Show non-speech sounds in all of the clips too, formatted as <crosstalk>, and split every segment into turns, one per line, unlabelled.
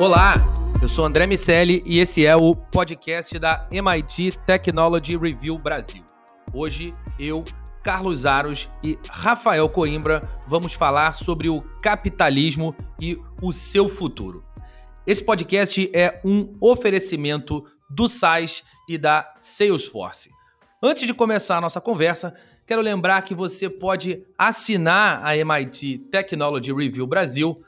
Olá, eu sou André Miceli e esse é o podcast da MIT Technology Review Brasil. Hoje eu, Carlos Aros e Rafael Coimbra vamos falar sobre o capitalismo e o seu futuro. Esse podcast é um oferecimento do SAIS e da Salesforce. Antes de começar a nossa conversa, quero lembrar que você pode assinar a MIT Technology Review Brasil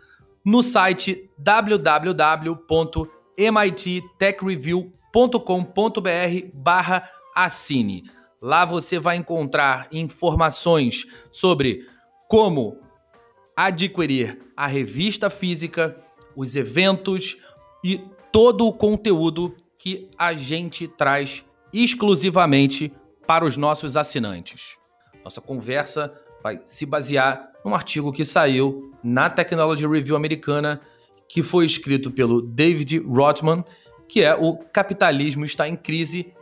no site www.mittechreview.com.br barra assine. Lá você vai encontrar informações sobre como adquirir a revista física, os eventos e todo o conteúdo que a gente traz exclusivamente para os nossos assinantes. Nossa conversa vai se basear num artigo que saiu na Technology Review americana, que foi escrito pelo David Rothman, que é o capitalismo está em crise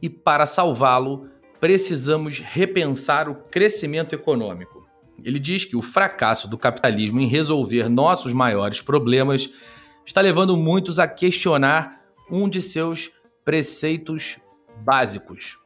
e para salvá-lo precisamos repensar o crescimento econômico. Ele diz que o fracasso do capitalismo em resolver nossos maiores problemas está levando muitos a questionar um de seus preceitos básicos.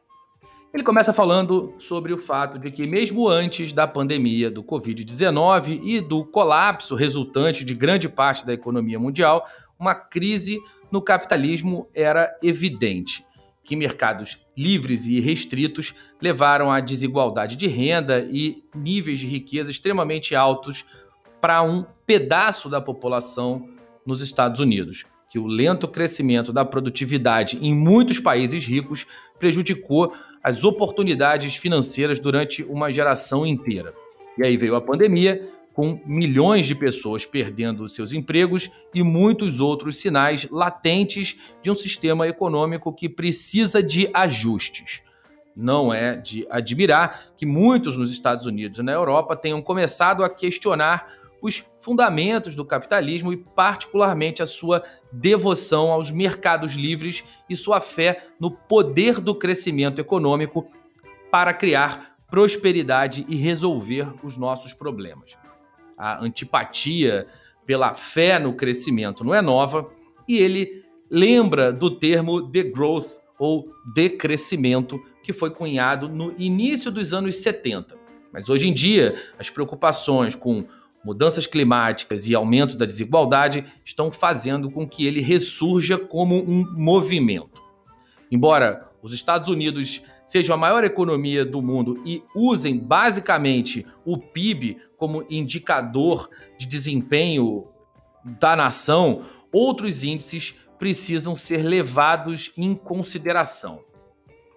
Ele começa falando sobre o fato de que, mesmo antes da pandemia do Covid-19 e do colapso resultante de grande parte da economia mundial, uma crise no capitalismo era evidente. Que mercados livres e restritos levaram à desigualdade de renda e níveis de riqueza extremamente altos para um pedaço da população nos Estados Unidos que o lento crescimento da produtividade em muitos países ricos prejudicou as oportunidades financeiras durante uma geração inteira. E aí veio a pandemia, com milhões de pessoas perdendo seus empregos e muitos outros sinais latentes de um sistema econômico que precisa de ajustes. Não é de admirar que muitos nos Estados Unidos e na Europa tenham começado a questionar os fundamentos do capitalismo e, particularmente, a sua devoção aos mercados livres e sua fé no poder do crescimento econômico para criar prosperidade e resolver os nossos problemas. A antipatia pela fé no crescimento não é nova e ele lembra do termo degrowth ou decrescimento que foi cunhado no início dos anos 70. Mas hoje em dia, as preocupações com mudanças climáticas e aumento da desigualdade estão fazendo com que ele ressurja como um movimento. Embora os Estados Unidos sejam a maior economia do mundo e usem basicamente o PIB como indicador de desempenho da nação, outros índices precisam ser levados em consideração.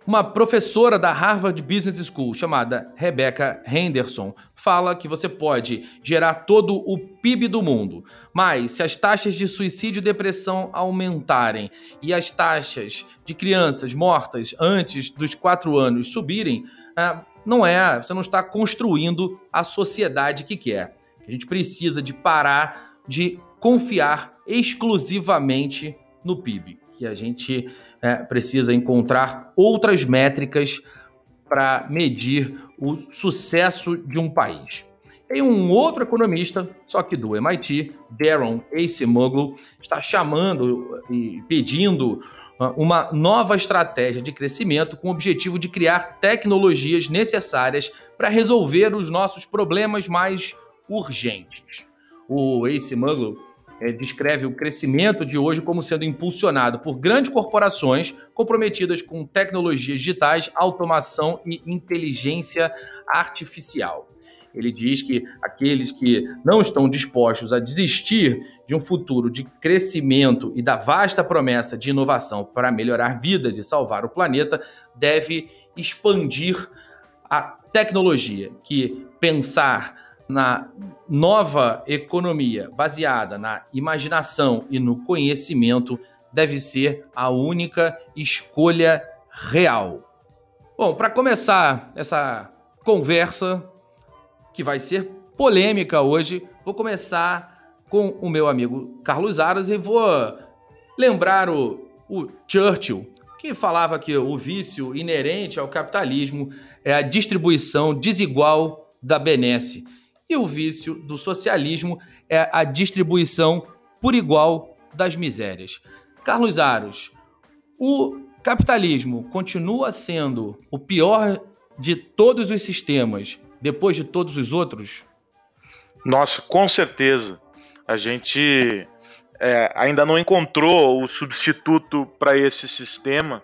Uma professora da Harvard Business School chamada Rebecca Henderson fala que você pode gerar todo o PIB do mundo, mas se as taxas de suicídio e depressão aumentarem e as taxas de crianças mortas antes dos quatro anos subirem, ah, não é, você não está construindo a sociedade que quer. A gente precisa de parar de confiar exclusivamente no PIB, que a gente é, precisa encontrar outras métricas para medir o sucesso de um país. E um outro economista, só que do MIT, Darren Acemoglu, está chamando e pedindo ah, uma nova estratégia de crescimento com o objetivo de criar tecnologias necessárias para resolver os nossos problemas mais urgentes. O Acemoglu é, descreve o crescimento de hoje como sendo impulsionado por grandes corporações comprometidas com tecnologias digitais, automação e inteligência artificial. Ele diz que aqueles que não estão dispostos a desistir de um futuro de crescimento e da vasta promessa de inovação para melhorar vidas e salvar o planeta deve expandir a tecnologia, que pensar na nova economia baseada na imaginação e no conhecimento deve ser a única escolha real. Bom, para começar essa conversa, que vai ser polêmica hoje, vou começar com o meu amigo Carlos Aras e vou lembrar o, o Churchill, que falava que o vício inerente ao capitalismo é a distribuição desigual da benesse. E o vício do socialismo é a distribuição por igual das misérias. Carlos Aros, o capitalismo continua sendo o pior de todos os sistemas depois de todos os outros?
Nossa, com certeza. A gente é, ainda não encontrou o substituto para esse sistema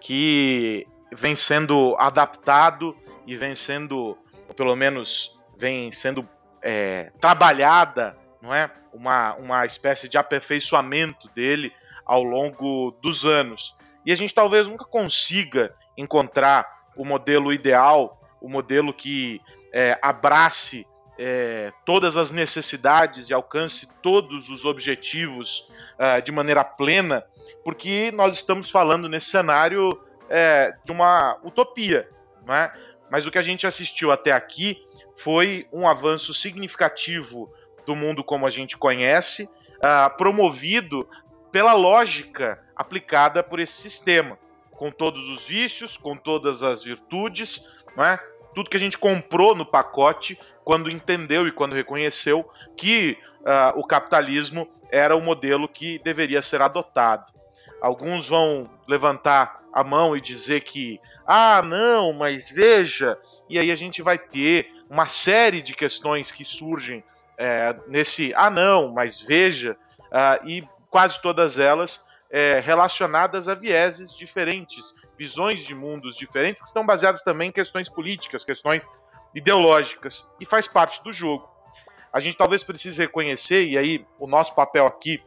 que vem sendo adaptado e vem sendo, pelo menos, vem sendo é, trabalhada, não é? Uma, uma espécie de aperfeiçoamento dele ao longo dos anos. E a gente talvez nunca consiga encontrar o modelo ideal, o modelo que é, abrace é, todas as necessidades e alcance todos os objetivos uh, de maneira plena, porque nós estamos falando nesse cenário é, de uma utopia. Não é? Mas o que a gente assistiu até aqui foi um avanço significativo do mundo como a gente conhece, uh, promovido pela lógica aplicada por esse sistema, com todos os vícios, com todas as virtudes, não é? tudo que a gente comprou no pacote quando entendeu e quando reconheceu que uh, o capitalismo era o modelo que deveria ser adotado. Alguns vão levantar a mão e dizer que, ah, não, mas veja, e aí a gente vai ter uma série de questões que surgem é, nesse, ah, não, mas veja, uh, e quase todas elas é, relacionadas a vieses diferentes, visões de mundos diferentes, que estão baseadas também em questões políticas, questões ideológicas, e faz parte do jogo. A gente talvez precise reconhecer, e aí o nosso papel aqui,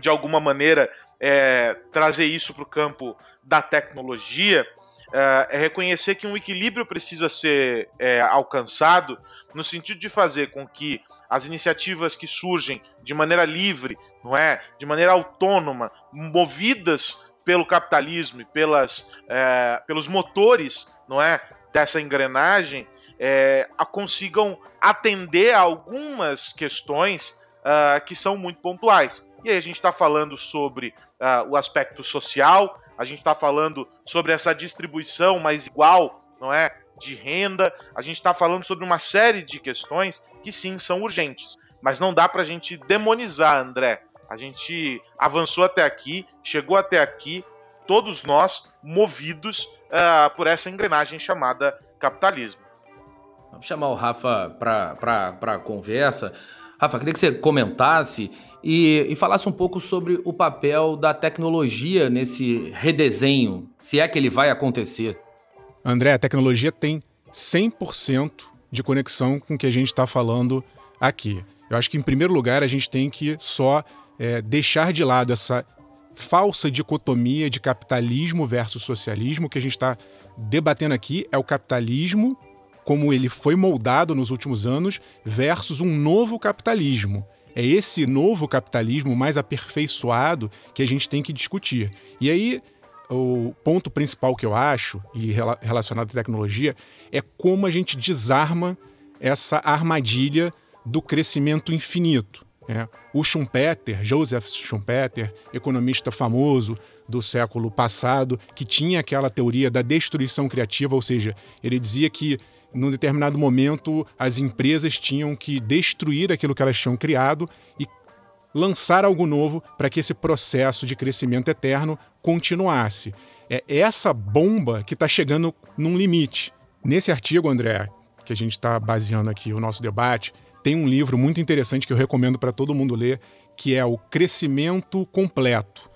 de alguma maneira, é trazer isso para o campo da tecnologia, é, é reconhecer que um equilíbrio precisa ser é, alcançado no sentido de fazer com que as iniciativas que surgem de maneira livre, não é, de maneira autônoma, movidas pelo capitalismo e pelas, é, pelos motores, não é, dessa engrenagem, é, a consigam atender a algumas questões uh, que são muito pontuais. E aí a gente está falando sobre uh, o aspecto social, a gente está falando sobre essa distribuição mais igual, não é? De renda, a gente está falando sobre uma série de questões que sim são urgentes. Mas não dá para a gente demonizar, André. A gente avançou até aqui, chegou até aqui, todos nós movidos uh, por essa engrenagem chamada capitalismo.
Vamos chamar o Rafa para a conversa. Rafa, queria que você comentasse e, e, falasse um pouco sobre o papel da tecnologia nesse redesenho, se é que ele vai acontecer.
André, a tecnologia tem 100% de conexão com o que a gente está falando aqui. Eu acho que, em primeiro lugar, a gente tem que só é, deixar de lado essa falsa dicotomia de capitalismo versus socialismo. O que a gente está debatendo aqui é o capitalismo como ele foi moldado nos últimos anos versus um novo capitalismo. É esse novo capitalismo mais aperfeiçoado que a gente tem que discutir. E aí, o ponto principal que eu acho, e relacionado à tecnologia, é como a gente desarma essa armadilha do crescimento infinito. É. O Schumpeter, Joseph Schumpeter, economista famoso do século passado, que tinha aquela teoria da destruição criativa, ou seja, ele dizia que num determinado momento as empresas tinham que destruir aquilo que elas tinham criado e lançar algo novo para que esse processo de crescimento eterno continuasse. É essa bomba que está chegando num limite. Nesse artigo, André, que a gente está baseando aqui o nosso debate, tem um livro muito interessante que eu recomendo para todo mundo ler, que é o Crescimento Completo.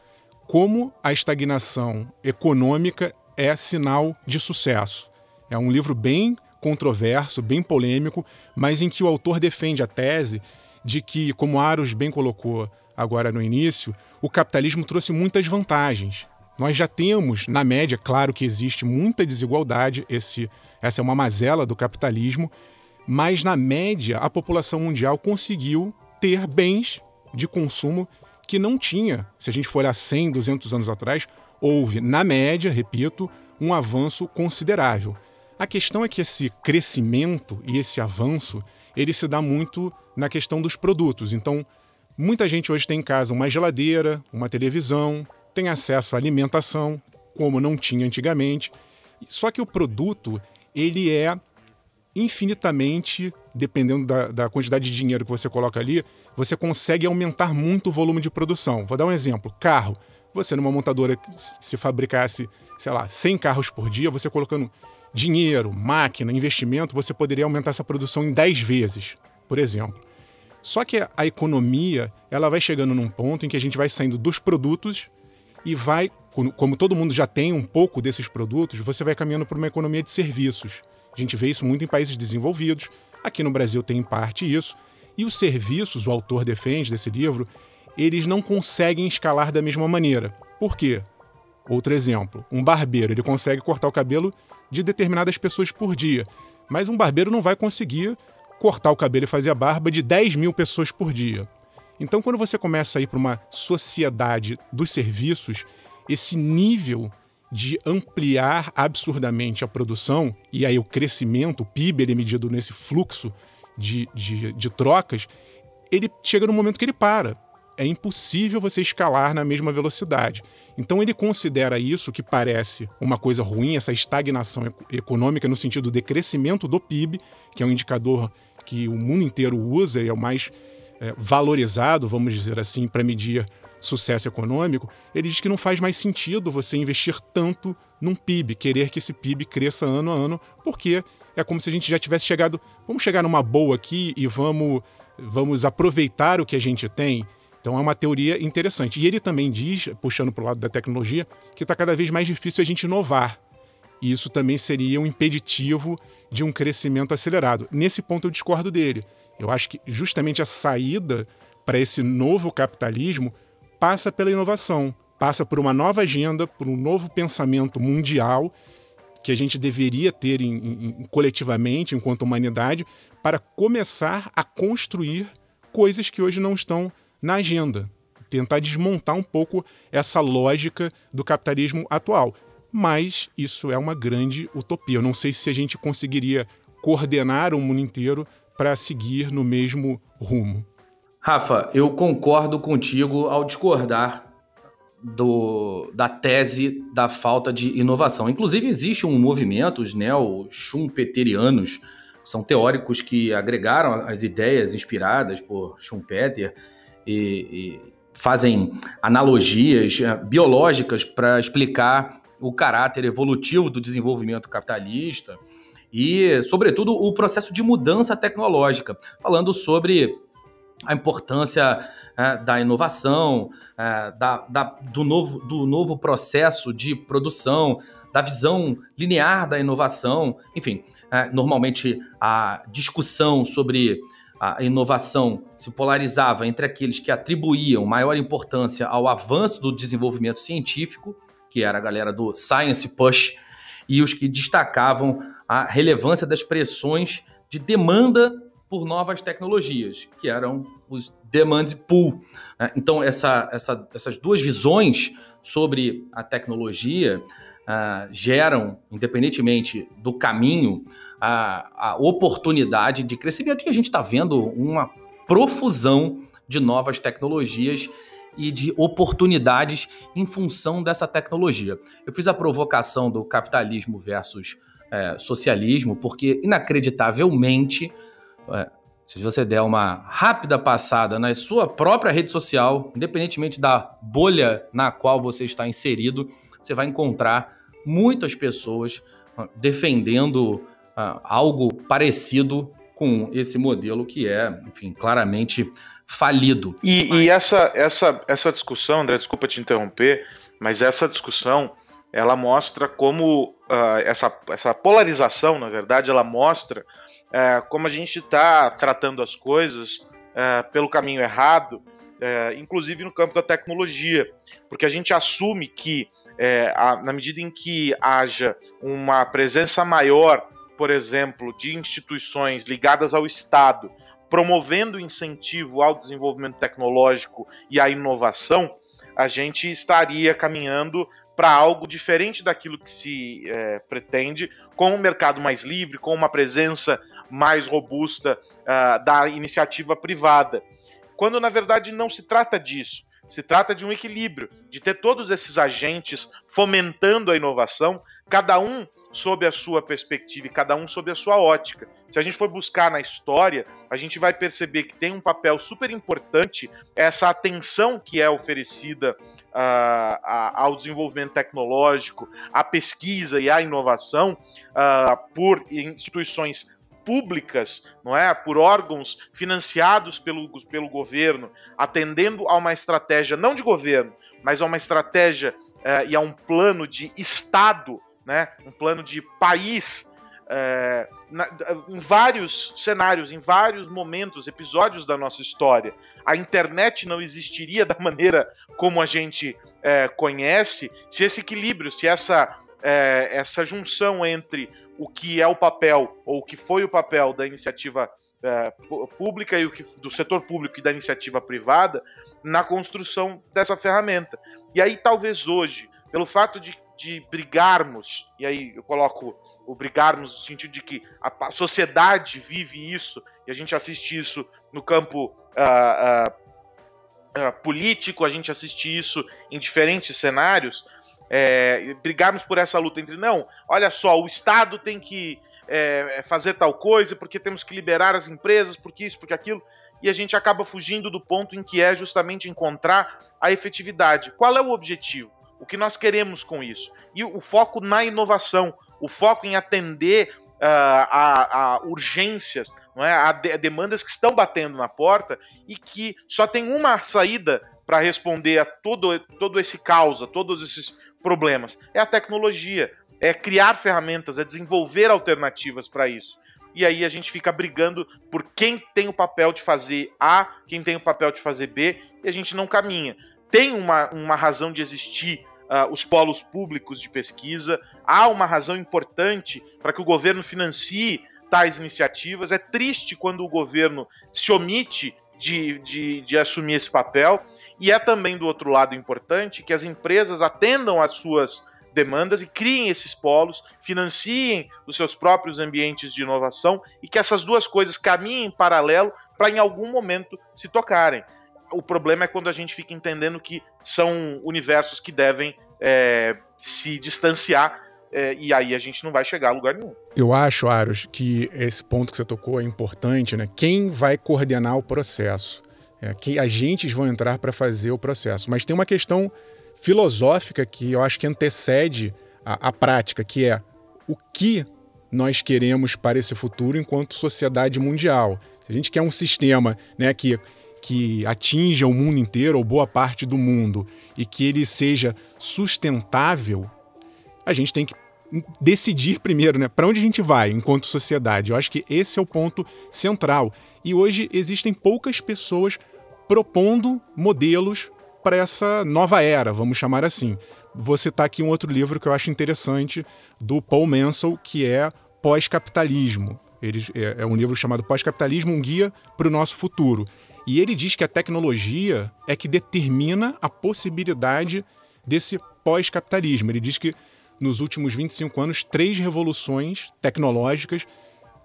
Como a estagnação econômica é sinal de sucesso. É um livro bem controverso, bem polêmico, mas em que o autor defende a tese de que, como Aros bem colocou agora no início, o capitalismo trouxe muitas vantagens. Nós já temos, na média, claro que existe muita desigualdade, esse, essa é uma mazela do capitalismo, mas na média a população mundial conseguiu ter bens de consumo que não tinha. Se a gente for olhar 100, 200 anos atrás, houve, na média, repito, um avanço considerável. A questão é que esse crescimento e esse avanço, ele se dá muito na questão dos produtos. Então, muita gente hoje tem em casa uma geladeira, uma televisão, tem acesso à alimentação, como não tinha antigamente. Só que o produto, ele é infinitamente, dependendo da, da, quantidade de dinheiro que você coloca ali, você consegue aumentar muito o volume de produção. Vou dar um exemplo: carro. Você, numa montadora, se fabricasse, sei lá, 100 carros por dia, você colocando dinheiro, máquina, investimento, você poderia aumentar essa produção em 10 vezes, por exemplo. Só que a economia, ela vai chegando num ponto em que a gente vai saindo dos produtos e vai, como todo mundo já tem um pouco desses produtos, você vai caminhando para uma economia de serviços. A gente vê isso muito em países desenvolvidos. Aqui no Brasil tem em parte isso. E os serviços, o autor defende desse livro, eles não conseguem escalar da mesma maneira. Por quê? Outro exemplo, um barbeiro, ele consegue cortar o cabelo de determinadas pessoas por dia, mas um barbeiro não vai conseguir cortar o cabelo e fazer a barba de 10 mil pessoas por dia. Então, quando você começa a ir para uma sociedade dos serviços, esse nível de ampliar absurdamente a produção, e aí o crescimento, o PIB, ele é medido nesse fluxo de, de, de trocas, ele chega no momento que ele para. É impossível você escalar na mesma velocidade. Então ele considera isso, que parece uma coisa ruim, essa estagnação econômica no sentido de crescimento do PIB, que é um indicador que o mundo inteiro usa e é o mais é, valorizado, vamos dizer assim, para medir sucesso econômico, ele diz que não faz mais sentido você investir tanto num PIB, querer que esse PIB cresça ano a ano, porque é como se a gente já tivesse chegado, vamos chegar numa boa aqui e vamos, vamos aproveitar o que a gente tem. Então é uma teoria interessante. E ele também diz, puxando para o lado da tecnologia, que está cada vez mais difícil a gente inovar. E isso também seria um impeditivo de um crescimento acelerado. Nesse ponto eu discordo dele. Eu acho que justamente a saída para esse novo capitalismo passa pela inovação, passa por uma nova agenda, por um novo pensamento mundial que a gente deveria ter em, em, coletivamente, enquanto humanidade, para começar a construir coisas que hoje não estão na agenda. Tentar desmontar um pouco essa lógica do capitalismo atual mas isso é uma grande utopia. Eu não sei se a gente conseguiria coordenar o mundo inteiro para seguir no mesmo rumo.
Rafa, eu concordo contigo ao discordar do, da tese da falta de inovação. Inclusive, existe um movimento, os neo-schumpeterianos, são teóricos que agregaram as ideias inspiradas por Schumpeter e, e fazem analogias eh, biológicas para explicar o caráter evolutivo do desenvolvimento capitalista e, sobretudo, o processo de mudança tecnológica, falando sobre a importância é, da inovação, é, da, da, do, novo, do novo processo de produção, da visão linear da inovação. Enfim, é, normalmente a discussão sobre a inovação se polarizava entre aqueles que atribuíam maior importância ao avanço do desenvolvimento científico que era a galera do Science Push, e os que destacavam a relevância das pressões de demanda por novas tecnologias, que eram os demand pool. Né? Então, essa, essa, essas duas visões sobre a tecnologia uh, geram, independentemente do caminho, a, a oportunidade de crescimento. E a gente está vendo uma profusão de novas tecnologias e de oportunidades em função dessa tecnologia. Eu fiz a provocação do capitalismo versus é, socialismo, porque inacreditavelmente, é, se você der uma rápida passada na sua própria rede social, independentemente da bolha na qual você está inserido, você vai encontrar muitas pessoas defendendo uh, algo parecido com esse modelo que é, enfim, claramente falido.
E, mas... e essa, essa, essa discussão, André, desculpa te interromper, mas essa discussão ela mostra como uh, essa, essa polarização, na verdade, ela mostra uh, como a gente está tratando as coisas uh, pelo caminho errado, é, inclusive no campo da tecnologia, porque a gente assume que a, na medida em que haja uma presença maior por exemplo, de instituições ligadas ao Estado, promovendo incentivo ao desenvolvimento tecnológico e à inovação, a gente estaria caminhando para algo diferente daquilo que se é, pretende, com um mercado mais livre, com uma presença mais robusta uh, da iniciativa privada. Quando na verdade não se trata disso. Se trata de um equilíbrio, de ter todos esses agentes fomentando a inovação, cada um sob a sua perspectiva e cada um sob a sua ótica. Se a gente for buscar na história, a gente vai perceber que tem um papel super importante essa atenção que é oferecida uh, ao desenvolvimento tecnológico, à pesquisa e à inovação uh, por instituições públicas, não é, por órgãos financiados pelo, pelo governo, atendendo a uma estratégia não de governo, mas a uma estratégia uh, e a um plano de Estado, né, um plano de país é, na, em vários cenários, em vários momentos, episódios da nossa história. A internet não existiria da maneira como a gente é, conhece se esse equilíbrio, se essa, essa junção entre o que é o papel, ou o que foi o papel da iniciativa é, pública e o que, do setor público e da iniciativa privada na construção dessa ferramenta. E aí, talvez hoje, pelo fato de, de brigarmos, e aí eu coloco o brigarmos no sentido de que a, sociedade vive isso, e a gente assiste isso no campo uh, uh, uh, político, a gente assiste isso em diferentes cenários, é, brigarmos por essa luta entre, não, olha só, o Estado tem que é, fazer tal coisa, porque temos que liberar as empresas, porque isso, porque aquilo, e a gente acaba fugindo do ponto em que é justamente encontrar a efetividade. Qual é o objetivo? O que nós queremos com isso? E o foco na inovação, o foco em atender uh, a, a, urgências, não é? a, de, a demandas que estão batendo na porta e que só tem uma saída para responder a todo, todo esse caos, a todos esses problemas. É a tecnologia, é criar ferramentas, é desenvolver alternativas para isso. E aí a gente fica brigando por quem tem o papel de fazer A, quem tem o papel de fazer B, e a gente não caminha. Tem uma, uma razão de existir uh, os polos públicos de pesquisa. Há uma razão importante para que o governo financie tais iniciativas. É triste quando o governo se omite de, de, de assumir esse papel. E é também do outro lado importante que as empresas atendam às suas demandas e criem esses polos, financiem os seus próprios ambientes de inovação e que essas duas coisas caminhem em paralelo para em algum momento se tocarem o problema é quando a gente fica entendendo que são universos que devem é, se distanciar é, e aí a gente não vai chegar a lugar nenhum.
Eu acho, Aros, que esse ponto que você tocou é importante, né? Quem vai coordenar o processo? É, que agentes vão entrar para fazer o processo? Mas tem uma questão filosófica que eu acho que antecede a, a prática, que é o que nós queremos para esse futuro enquanto sociedade mundial. Se a gente quer um sistema né, que que atinja o mundo inteiro ou boa parte do mundo e que ele seja sustentável, a gente tem que decidir primeiro, né, para onde a gente vai enquanto sociedade. Eu acho que esse é o ponto central. E hoje existem poucas pessoas propondo modelos para essa nova era, vamos chamar assim. Vou citar aqui um outro livro que eu acho interessante do Paul Mansell, que é Pós-Capitalismo. Ele é, é um livro chamado Pós-Capitalismo, um guia para o nosso futuro. E ele diz que a tecnologia é que determina a possibilidade desse pós-capitalismo. Ele diz que nos últimos 25 anos, três revoluções tecnológicas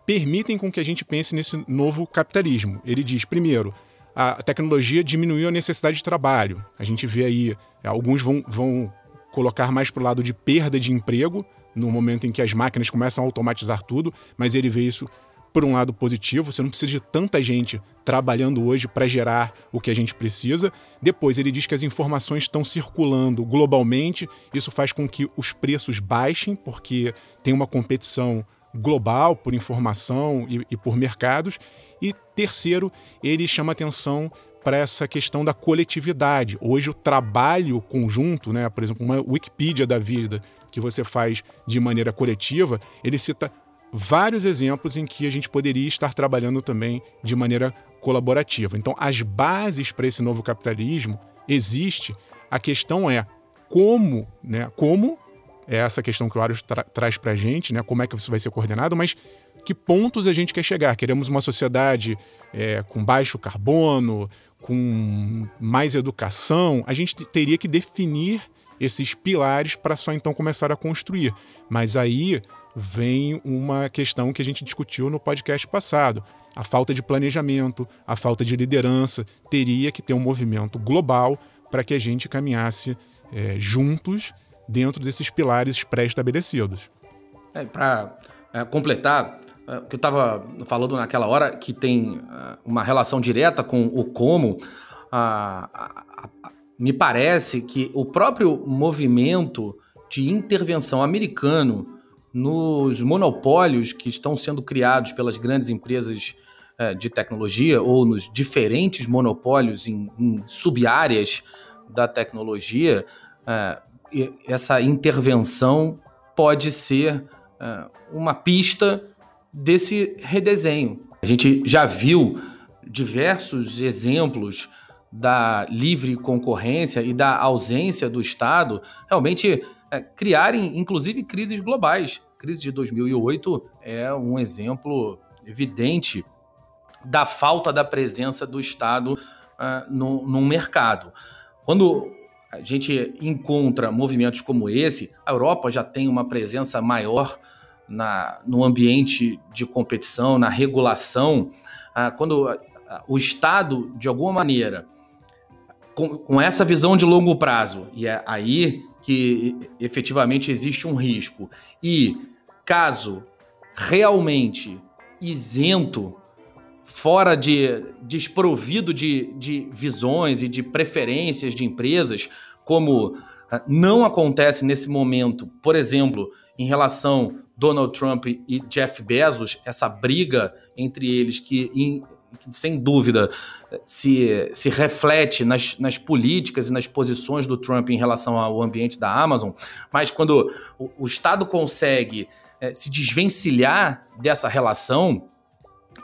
permitem com que a gente pense nesse novo capitalismo. Ele diz, primeiro, a tecnologia diminuiu a necessidade de trabalho. A gente vê aí, alguns vão, vão colocar mais para o lado de perda de emprego, no momento em que as máquinas começam a automatizar tudo, mas ele vê isso por um lado positivo, você não precisa de tanta gente trabalhando hoje para gerar o que a gente precisa. Depois, ele diz que as informações estão circulando globalmente, isso faz com que os preços baixem, porque tem uma competição global por informação e, e por mercados. E terceiro, ele chama atenção para essa questão da coletividade. Hoje o trabalho conjunto, né, por exemplo, uma Wikipedia da vida que você faz de maneira coletiva, ele cita vários exemplos em que a gente poderia estar trabalhando também de maneira colaborativa. Então, as bases para esse novo capitalismo existe. A questão é como, né? Como é essa questão que o Arius tra traz para a gente, né? Como é que isso vai ser coordenado, mas que pontos a gente quer chegar? Queremos uma sociedade é, com baixo carbono, com mais educação? A gente teria que definir esses pilares para só então começar a construir. Mas aí vem uma questão que a gente discutiu no podcast passado. A falta de planejamento, a falta de liderança. Teria que ter um movimento global para que a gente caminhasse é, juntos dentro desses pilares pré-estabelecidos.
É, Para é, completar, é, o que eu estava falando naquela hora, que tem é, uma relação direta com o como, a, a, a, me parece que o próprio movimento de intervenção americano nos monopólios que estão sendo criados pelas grandes empresas é, de tecnologia ou nos diferentes monopólios em, em sub-áreas da tecnologia, é, essa intervenção pode ser é, uma pista desse redesenho. A gente já viu diversos exemplos da livre concorrência e da ausência do Estado realmente é, criarem, inclusive, crises globais. A crise de 2008 é um exemplo evidente da falta da presença do Estado uh, no, no mercado. Quando a gente encontra movimentos como esse, a Europa já tem uma presença maior na, no ambiente de competição, na regulação. Uh, quando uh, o Estado, de alguma maneira, com, com, essa visão de longo prazo, e é aí que efetivamente existe um risco, e caso realmente isento fora de desprovido de, de visões e de preferências de empresas, como ah, não acontece nesse momento, por exemplo, em relação Donald Trump e Jeff Bezos, essa briga entre eles que, sem dúvida se, se reflete nas, nas políticas e nas posições do Trump em relação ao ambiente da Amazon, mas quando o, o Estado consegue é, se desvencilhar dessa relação,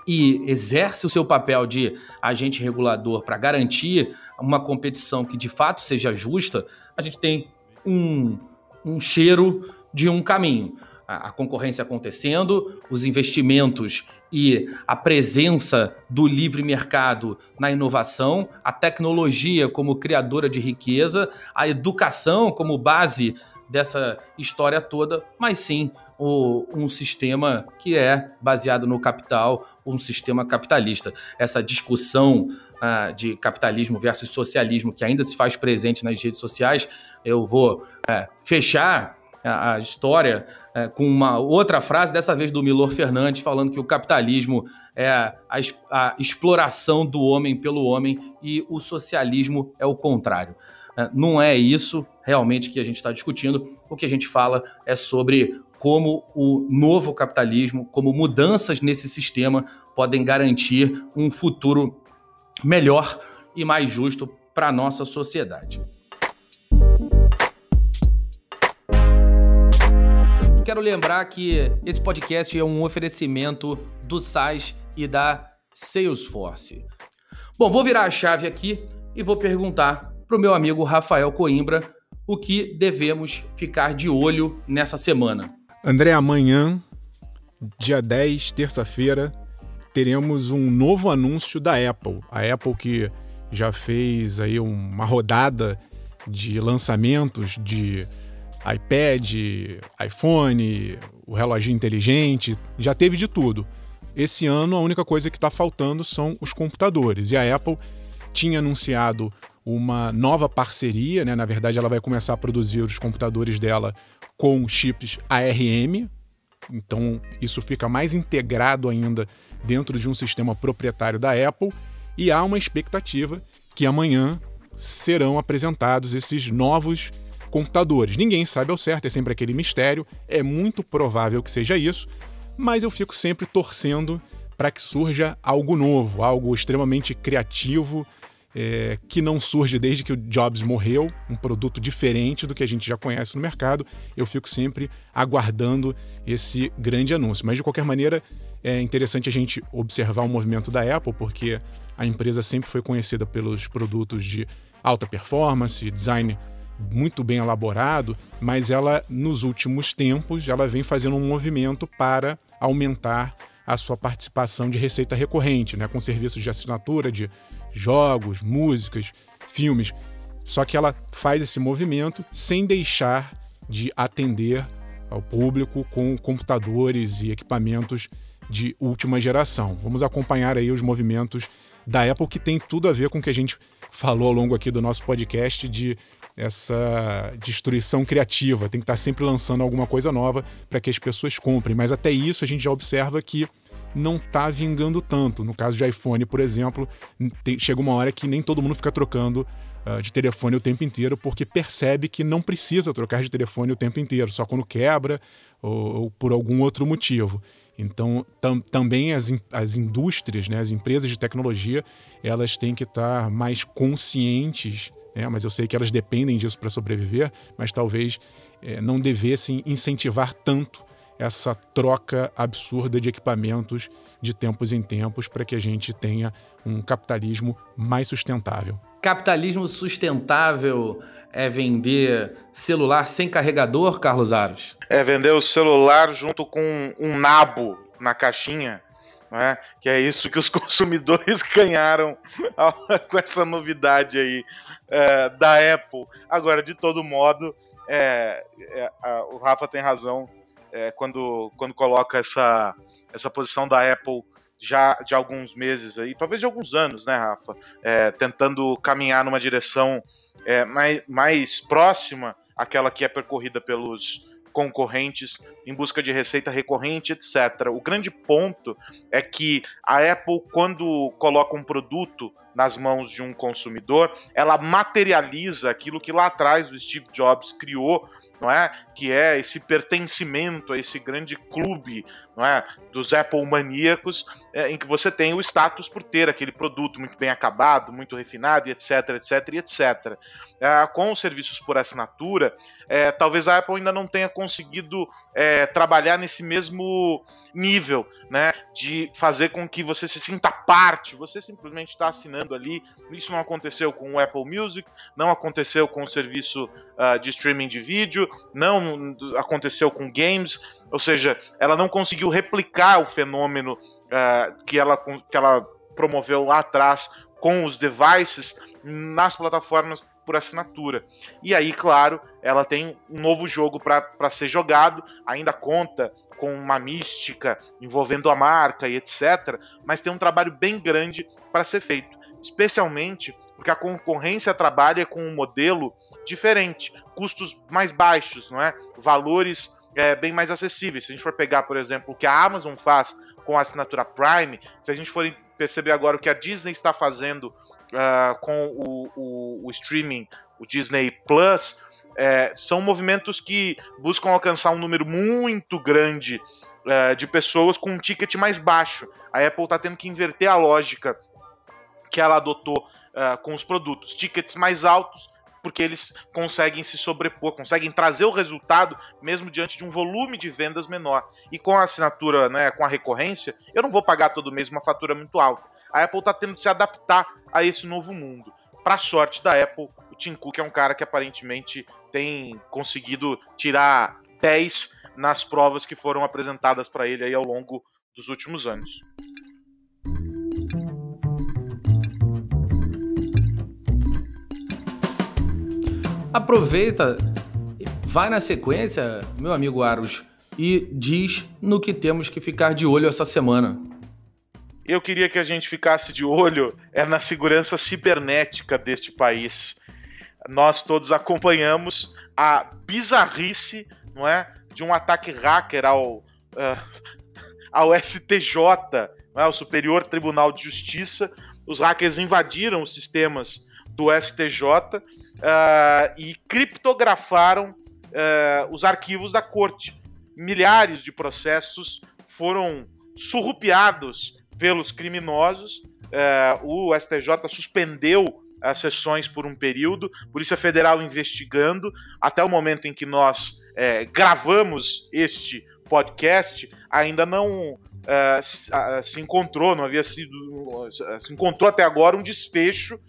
e exerce o seu papel de agente regulador para garantir uma competição que de fato seja justa, a gente tem um, um cheiro de um caminho. A, concorrência acontecendo, os investimentos e a presença do livre mercado na inovação, a tecnologia como criadora de riqueza, a educação como base dessa história toda, mas sim o, um sistema que é baseado no capital, um sistema capitalista. Essa discussão uh, de capitalismo versus socialismo que ainda se faz presente nas redes sociais, eu vou uh, fechar a, história uh, com uma outra frase, dessa vez do Milor Fernandes, falando que o capitalismo é a, a exploração do homem pelo homem e o socialismo é o contrário. É, não é isso realmente que a gente está discutindo. O que a gente fala é sobre como o novo capitalismo, como mudanças nesse sistema podem garantir um futuro melhor e mais justo para a nossa sociedade. Quero lembrar que esse podcast é um oferecimento do SAIS e da Salesforce. Bom, vou virar a chave aqui e vou perguntar para o meu amigo Rafael Coimbra o que devemos ficar de olho nessa semana.
André, amanhã, dia 10, terça-feira, teremos um novo anúncio da Apple. A Apple que já fez aí uma rodada de lançamentos de iPad, iPhone, o relógio inteligente, já teve de tudo. Esse ano a única coisa que está faltando são os computadores. E a Apple tinha anunciado uma nova parceria, né? Na verdade, ela vai começar a produzir os computadores dela com chips ARM. Então, isso fica mais integrado ainda dentro de um sistema proprietário da Apple. E há uma expectativa que amanhã serão apresentados esses novos computadores. Ninguém sabe ao certo, é sempre aquele mistério. É muito provável que seja isso, mas eu fico sempre torcendo para que surja algo novo, algo extremamente criativo é, que não surge desde que o Jobs morreu, um produto diferente do que a gente já conhece no mercado. Eu fico sempre aguardando esse grande anúncio. Mas de qualquer maneira, é interessante a gente observar o movimento da Apple, porque a empresa sempre foi conhecida pelos produtos de alta performance, design muito bem elaborado, mas ela nos últimos tempos ela vem fazendo um movimento para aumentar a sua participação de receita recorrente, né, com serviços de assinatura de jogos, músicas, filmes. Só que ela faz esse movimento sem deixar de atender ao público com computadores e equipamentos de última geração. Vamos acompanhar aí os movimentos da Apple que tem tudo a ver com o que a gente falou ao longo aqui do nosso podcast de essa destruição criativa, tem que estar sempre lançando alguma coisa nova para que as pessoas comprem. Mas até isso a gente já observa que não está vingando tanto. No caso de iPhone, por exemplo, tem, chega uma hora que nem todo mundo fica trocando uh, de telefone o tempo inteiro porque percebe que não precisa trocar de telefone o tempo inteiro, só quando quebra ou, ou por algum outro motivo. Então, tam, também as, as indústrias, né, as empresas de tecnologia, elas têm que estar mais conscientes é, mas eu sei que elas dependem disso para sobreviver, mas talvez é, não devessem incentivar tanto essa troca absurda de equipamentos de tempos em tempos para que a gente tenha um capitalismo mais sustentável.
Capitalismo sustentável é vender celular sem carregador, Carlos Aros?
É vender o celular junto com um nabo na caixinha né? Que é isso que os <laughs> consumidores ganharam <laughs> com essa novidade aí é, da Apple. Agora, de todo modo, é, é, a, o Rafa tem razão é, quando, quando coloca essa, essa posição da Apple já de alguns meses aí, talvez de alguns anos, né, Rafa? É, tentando caminhar numa direção é, mais, mais próxima àquela que é percorrida pelos concorrentes em busca de receita recorrente, etc. O grande ponto é que a Apple, quando coloca um produto nas mãos de um consumidor, ela materializa aquilo que lá atrás o Steve Jobs criou não é? Que é esse pertencimento a esse grande clube, não é? Dos Apple maníacos, é, em que você tem o status por ter aquele produto muito bem acabado, muito refinado, etc, etc, etc. É, com os serviços por assinatura, é, talvez a Apple ainda não tenha conseguido é, trabalhar nesse mesmo nível, né? De fazer com que você se sinta parte, você simplesmente está assinando ali. Isso não aconteceu com o Apple Music, não aconteceu com o serviço uh, de streaming de vídeo, não aconteceu com games, ou seja, ela não conseguiu replicar o fenômeno uh, que, ela, que ela promoveu lá atrás com os devices nas plataformas por assinatura. E aí, claro, ela tem um novo jogo para ser jogado, ainda conta com uma mística envolvendo a marca e etc. Mas tem um trabalho bem grande para ser feito, especialmente porque a concorrência trabalha com um modelo diferente, custos mais baixos, não é? Valores é, bem mais acessíveis. Se a gente for pegar, por exemplo, o que a Amazon faz com a assinatura Prime, se a gente for perceber agora o que a Disney está fazendo uh, com o, o, o, streaming, o Disney Plus, é, são movimentos que buscam alcançar um número muito grande uh, de pessoas com um ticket mais baixo. A Apple está tendo que inverter a lógica que ela adotou uh, com os produtos. Tickets mais altos, porque eles conseguem se sobrepor, conseguem trazer o resultado mesmo diante de um volume de vendas menor. E com a assinatura, né, com a recorrência, eu não vou pagar todo mês uma fatura muito alta a Apple está tendo que se adaptar a esse novo mundo. Para sorte da Apple, o Tim Cook é um cara que aparentemente tem conseguido tirar 10 nas provas que foram apresentadas para ele aí ao longo dos últimos anos.
Aproveita, vai na sequência, meu amigo Aros, e diz no que temos que ficar de olho essa semana
eu queria que a gente ficasse de olho é na segurança cibernética deste país. Nós todos acompanhamos a bizarrice, não é, de um ataque hacker ao uh, ao STJ, não é, o Superior Tribunal de Justiça. Os hackers invadiram os sistemas do STJ uh, e criptografaram uh, os arquivos da corte. Milhares de processos foram surrupiados pelos criminosos. É, o STJ suspendeu as sessões por um período, Polícia Federal investigando, até o momento em que nós é, gravamos este podcast, ainda não é, se encontrou, não havia sido. se encontrou até agora um desfecho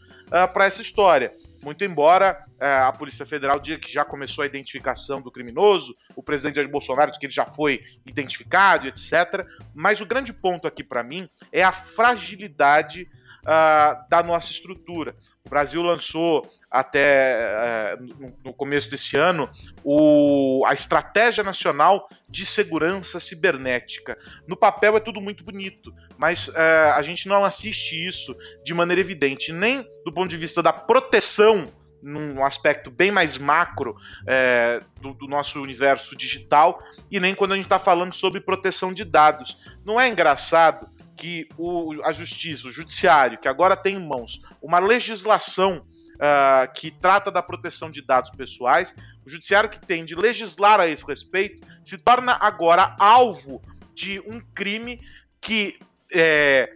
para essa história. Muito embora é, a Polícia Federal diga que já começou a identificação do criminoso, o presidente Jair Bolsonaro diz que ele já foi identificado, etc. Mas o grande ponto aqui para mim é a fragilidade uh, da nossa estrutura. O Brasil lançou até uh, no começo desse ano o, a Estratégia Nacional de Segurança Cibernética. No papel é tudo muito bonito, mas uh, a gente não assiste isso de maneira evidente, nem do ponto de vista da proteção num aspecto bem mais macro é, do, do, nosso universo digital e nem quando a gente está falando sobre proteção de dados. Não é engraçado que o, a justiça, o judiciário, que agora tem em mãos uma legislação uh, que trata da proteção de dados pessoais, o judiciário que tem de legislar a esse respeito, se torna agora alvo de um crime que é,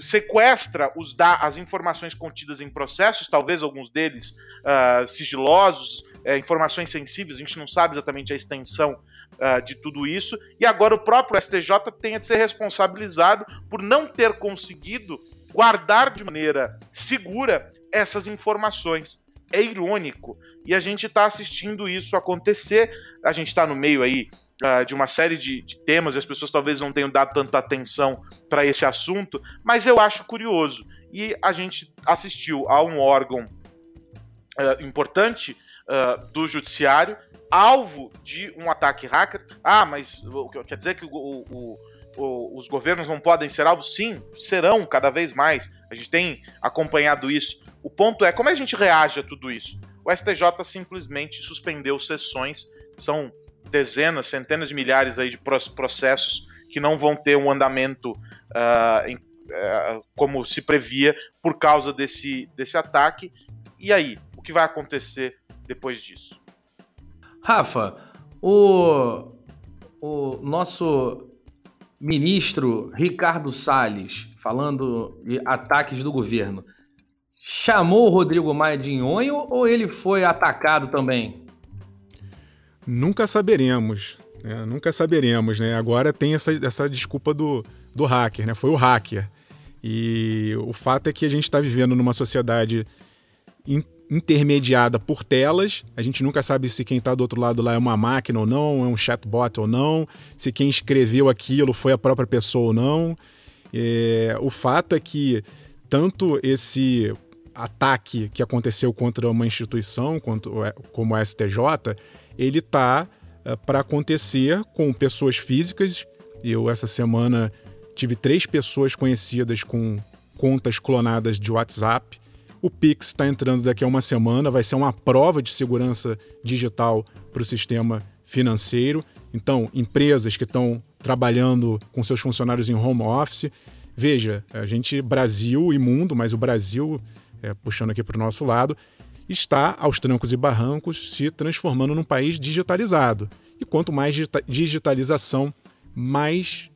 sequestra os as informações contidas em processos, talvez alguns deles uh, sigilosos, é, informações sensíveis, a gente não sabe exatamente a extensão uh, de tudo isso, e agora o próprio STJ tem de ser responsabilizado por não ter conseguido guardar de maneira segura essas informações. É irônico. E a gente está assistindo isso acontecer. A gente está no meio aí uh, de uma série de, de, temas, e as pessoas talvez não tenham dado tanta atenção para esse assunto, mas eu acho curioso. E a gente assistiu a um órgão uh, importante uh, do judiciário alvo de um ataque hacker. Ah, mas quer dizer que o, o, o, os governos não podem ser alvos? Sim, serão cada vez mais. A gente tem acompanhado isso. O ponto é como a gente reage a tudo isso. O STJ simplesmente suspendeu sessões. São dezenas, centenas de milhares aí de processos que não vão ter um andamento uh, em, uh, como se previa por causa desse, desse ataque. E aí, o que vai acontecer depois disso?
Rafa, o, o nosso ministro Ricardo Salles, falando de ataques do governo, chamou o Rodrigo Maia de nhonho ou ele foi atacado também?
Nunca saberemos. Né? Nunca saberemos, né? Agora tem essa, essa desculpa do, do hacker, né? Foi o hacker. E o fato é que a gente está vivendo numa sociedade intermediada por telas. A gente nunca sabe se quem está do outro lado lá é uma máquina ou não, é um chatbot ou não, se quem escreveu aquilo foi a própria pessoa ou não. É, o fato é que tanto esse ataque que aconteceu contra uma instituição quanto, como a STJ, ele está é, para acontecer com pessoas físicas. Eu, essa semana, tive três pessoas conhecidas com contas clonadas de WhatsApp o Pix está entrando daqui a uma semana, vai ser uma prova de segurança digital para o sistema financeiro. Então, empresas que estão trabalhando com seus funcionários em home office, veja, a gente, Brasil e mundo, mas o Brasil, é, puxando aqui para o nosso lado, está aos trancos e barrancos se transformando num país digitalizado. E quanto mais digitalização, mais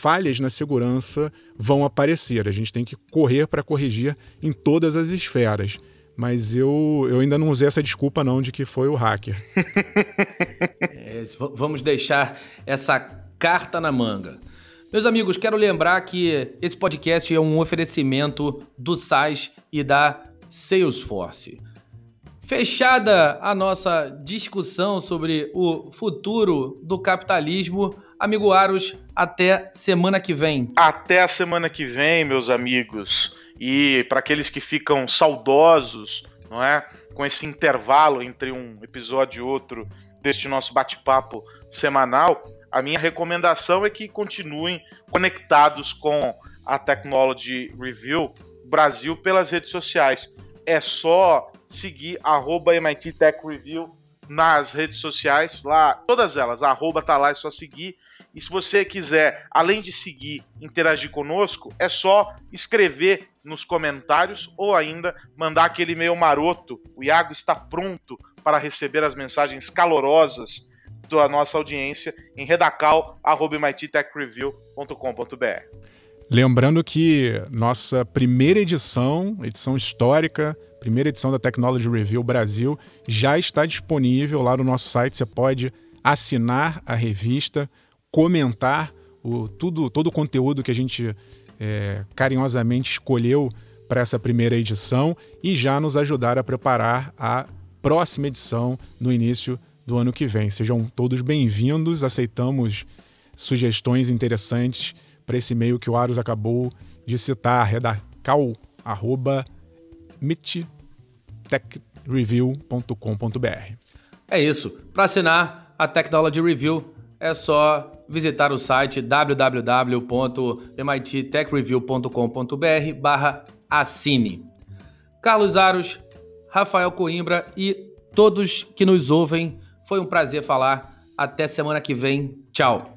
falhas na segurança vão aparecer. A gente tem que correr para corrigir em todas as esferas. Mas eu, eu ainda não usei essa desculpa não de que foi o hacker. <laughs>
é, vamos deixar essa carta na manga. Meus amigos, quero lembrar que esse podcast é um oferecimento do SAIS e da Salesforce. Fechada a nossa discussão sobre o futuro do capitalismo, amigo Aros, até semana que vem.
Até a semana que vem, meus amigos. E para aqueles que ficam saudosos, não é? Com esse intervalo entre um episódio e outro deste nosso bate-papo semanal, a minha recomendação é que continuem conectados com a Technology Review Brasil pelas redes sociais. É só seguir arroba MIT Tech Review nas redes sociais, lá, todas elas, arroba tá lá, é só seguir. E se você quiser, além de seguir, interagir conosco, é só escrever nos comentários ou ainda mandar aquele e-mail maroto. O Iago está pronto para receber as mensagens calorosas da nossa audiência em redacal.mittechreview.com.br.
Lembrando que nossa primeira edição, edição histórica, primeira edição da Technology Review Brasil, já está disponível lá no nosso site. Você pode assinar a revista, comentar o, tudo, todo o conteúdo que a gente é, carinhosamente escolheu para essa primeira edição e já nos ajudar a preparar a próxima edição no início do ano que vem. Sejam todos bem-vindos, aceitamos sugestões interessantes para esse e-mail que o Aros acabou de citar, redacal.com mittechreview.com.br.
É isso. Para assinar a Technology Review é só visitar o site www.mittechreview.com.br barra assine. Carlos Aros, Rafael Coimbra e todos que nos ouvem. Foi um prazer falar. Até semana que vem. Tchau.